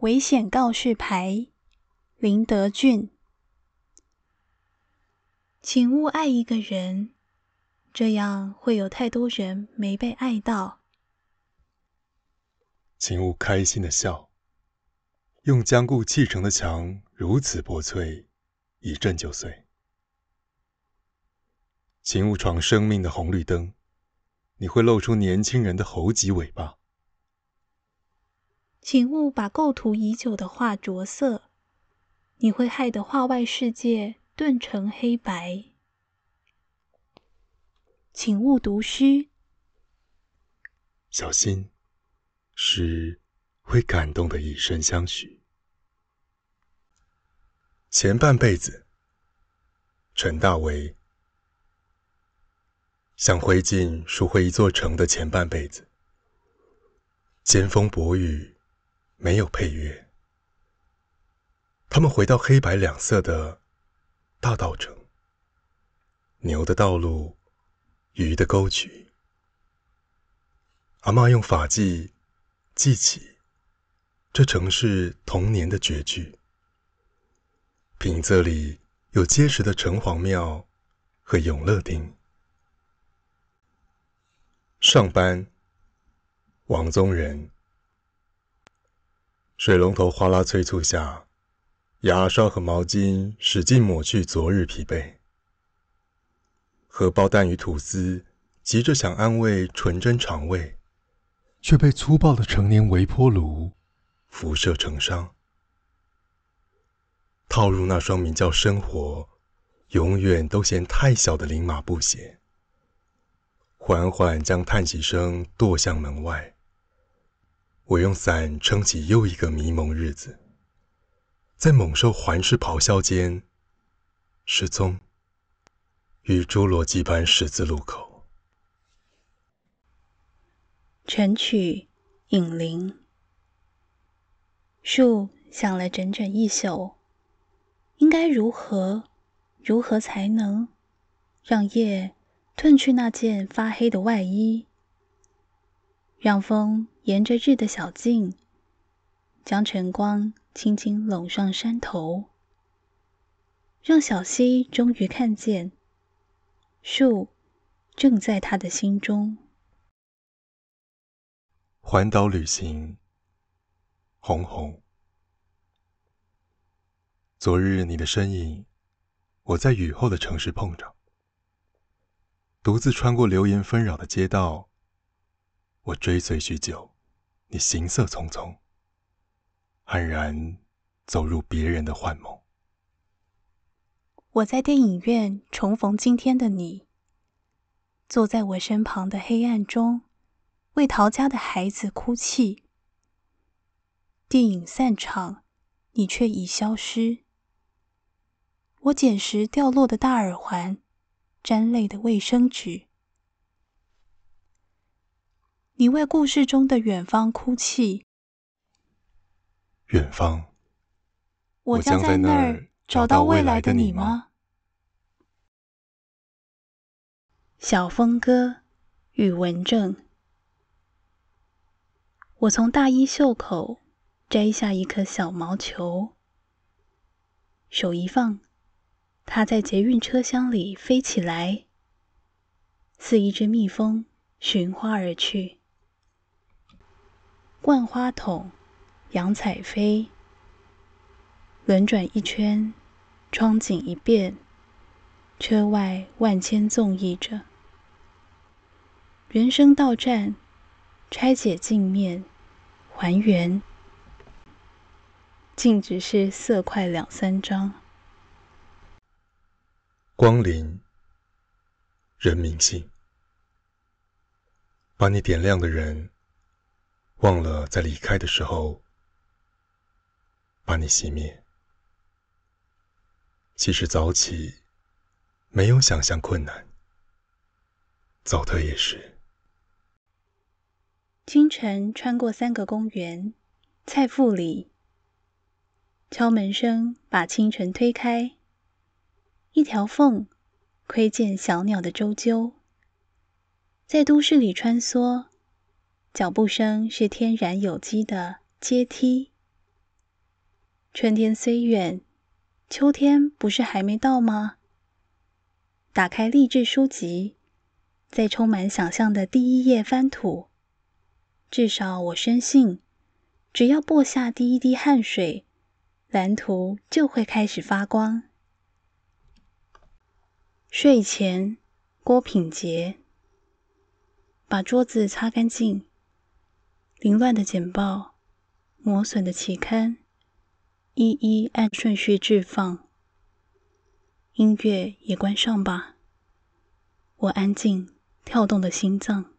危险告示牌，林德俊。请勿爱一个人，这样会有太多人没被爱到。请勿开心的笑，用坚固砌成的墙如此薄脆，一震就碎。请勿闯生命的红绿灯，你会露出年轻人的猴急尾巴。请勿把构图已久的画着色，你会害得画外世界顿成黑白。请勿读诗，小心，诗会感动的以身相许。前半辈子，陈大为像灰烬赎回一座城的前半辈子，尖风薄雨。没有配乐，他们回到黑白两色的大道城，牛的道路，鱼的沟渠。阿妈用法记记起这城市童年的绝句。平仄里有结实的城隍庙和永乐町。上班，王宗仁。水龙头哗啦催促下，牙刷和毛巾使劲抹去昨日疲惫。荷包蛋与吐司急着想安慰纯真肠胃，却被粗暴的成年微波炉辐射成伤。套入那双名叫生活，永远都嫌太小的林马布鞋，缓缓将叹息声跺向门外。我用伞撑起又一个迷蒙日子，在猛兽环视咆哮间失踪，于侏罗纪般十字路口。晨曲引灵，树想了整整一宿，应该如何，如何才能让夜褪去那件发黑的外衣，让风。沿着日的小径，将晨光轻轻拢上山头，让小溪终于看见树正在他的心中。环岛旅行，红红。昨日你的身影，我在雨后的城市碰着，独自穿过流言纷扰的街道。我追随许久，你行色匆匆，黯然走入别人的幻梦。我在电影院重逢今天的你，坐在我身旁的黑暗中，为逃家的孩子哭泣。电影散场，你却已消失。我捡拾掉落的大耳环，沾泪的卫生纸。你为故事中的远方哭泣。远方，我将在那儿找到未来的你吗？小峰哥，宇文正。我从大衣袖口摘下一颗小毛球，手一放，它在捷运车厢里飞起来，似一只蜜蜂寻花而去。万花筒，杨彩飞，轮转一圈，窗景一变，车外万千纵意着。人生到站，拆解镜面，还原，竟只是色块两三张。光临，人民性，把你点亮的人。忘了在离开的时候把你熄灭。其实早起没有想象困难，早退也是。清晨穿过三个公园，菜腹里，敲门声把清晨推开。一条缝窥见小鸟的啾啾，在都市里穿梭。脚步声是天然有机的阶梯，春天虽远，秋天不是还没到吗？打开励志书籍，在充满想象的第一页翻土。至少我深信，只要播下第一滴汗水，蓝图就会开始发光。睡前，郭品杰，把桌子擦干净，凌乱的简报，磨损的期刊。一一按顺序置放，音乐也关上吧。我安静跳动的心脏。